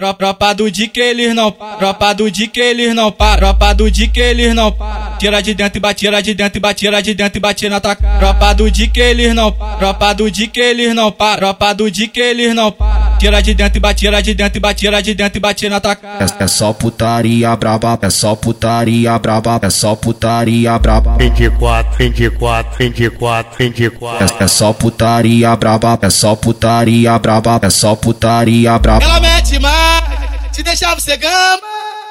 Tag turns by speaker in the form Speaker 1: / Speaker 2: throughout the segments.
Speaker 1: Tropa do de que eles não Tropa do de que eles não Tropa do de que eles não Tira de dentro e bate, tira de dentro e bate, tira de dentro e bate na tua Tropa do de que eles não Tropa do de que eles não Tropa do de que eles não Tira de dentro e bate, tira de dentro e bate, tira de dentro e bate na tua
Speaker 2: É, é só putaria braba, é só putaria braba, é só putaria braba.
Speaker 3: 24, 24, 24, 24.
Speaker 2: É, é só putaria braba, é só putaria braba, é só putaria braba.
Speaker 1: Se deixar você gama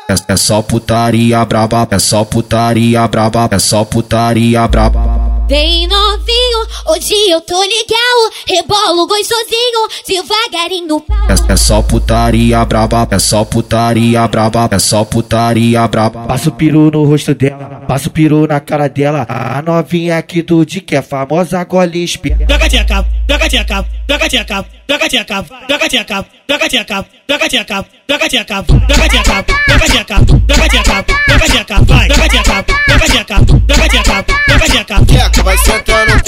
Speaker 2: É, é só putaria braba, é só putaria braba, é só putaria braba.
Speaker 4: Bem novinho, hoje eu tô legal. Rebolo gostosinho, devagarinho no pau.
Speaker 2: É, é só putaria braba, é só putaria braba, é só putaria braba.
Speaker 5: Passa o peru no rosto dela, passa o peru na cara dela. A novinha aqui do Dick é famosa golinha espia.
Speaker 1: Joga tia cabo, joga tia cabo, joga tia cabo, joga tia cabo, joga tia cabo, joga tia cabo, joga tia cabo, joga tia cabo, joga tia cabo, joga tia cabo, joga tia cabo, joga tia cabo, vai, joga tia cabo, joga tia cabo, joga tia cabo, joga tia cabo,
Speaker 6: Queca vai sentando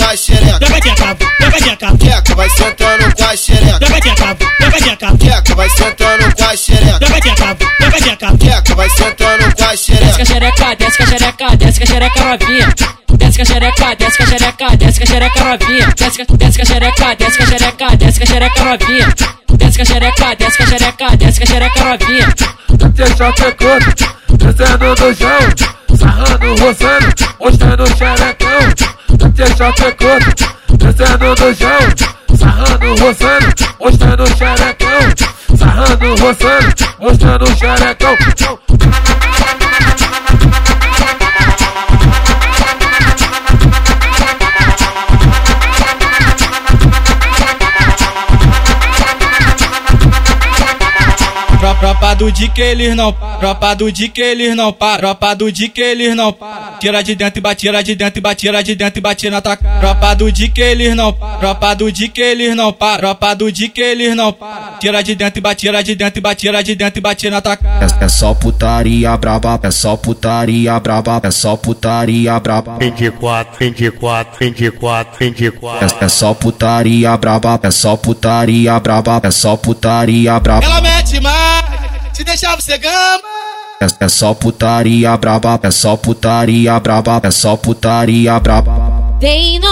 Speaker 6: xereca,
Speaker 7: novinha. Desce a xereca, desce a xereca, desce a xereca novinha. Desce com a xereca, desce a xereca, desce a xereca novinha. Desce a xereca, desce a xereca, desce a xereca novinha.
Speaker 3: Deixa pecando, descendo no chão, sarrando, roçando, mostrando o xerecão. Deixa pecando, descendo no chão, sarrando, roçando, mostrando o xerecão. Sarrando, roçando, mostrando o xerecão.
Speaker 1: Do de que eles não Tropa do de que eles não Tropa do de que eles não Tira de dentro e bate, tira de dentro e bate, tira de dentro e bate na tua Tropa do de que eles não Tropa do de que eles não Tropa do de que eles não Tira de dentro e bate, tira de dentro e bate, tira de dentro e bate na tua
Speaker 2: É, é só putaria braba, é só putaria braba, é só putaria braba.
Speaker 3: 24, 24, 24, 24.
Speaker 2: É, é só putaria braba, é só putaria braba, é só putaria braba.
Speaker 1: Se deixar você gama
Speaker 2: É, é só putaria braba, é só putaria braba, é só putaria braba.
Speaker 4: Bem novinho,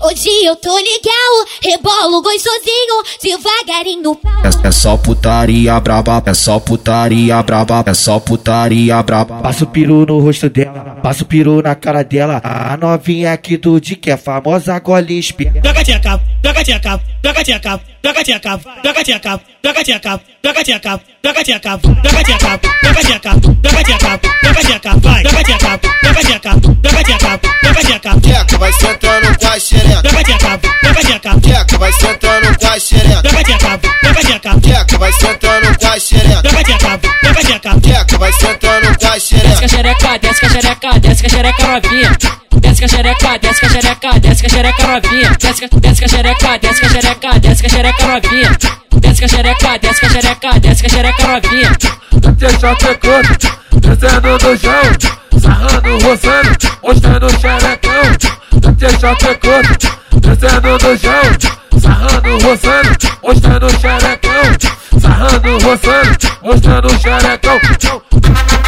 Speaker 4: hoje eu tô legal. Rebolo gostosinho, devagarinho pau.
Speaker 2: É, é só putaria braba, é só putaria braba, é só putaria braba.
Speaker 5: Passa o peru no rosto dela, passa o peru na cara dela. A novinha aqui do Dick é famosa golinha espia.
Speaker 1: Joga tia cabo, joga tia cabo, joga tia cabo, joga tia cabo, joga tia cabo, joga tia cabo, joga tia cabo, joga tia cabo, joga tia cabo, joga tia cabo, joga tia cabo,
Speaker 6: xereca,
Speaker 7: novinha. Desce a xereca, desce a xereca, desce a xereca novinha. Desce com a xereca, desce a xereca, desce a xereca novinha. Desce a xereca, desce a xereca, desce a xereca novinha.
Speaker 3: Deixa pecando, descendo no chão, sarrando, roçando, mostrando o xerecão. Deixa pecando, descendo no chão, sarrando, roçando, mostrando o xerecão. Sarrando, roçando, mostrando o xerecão.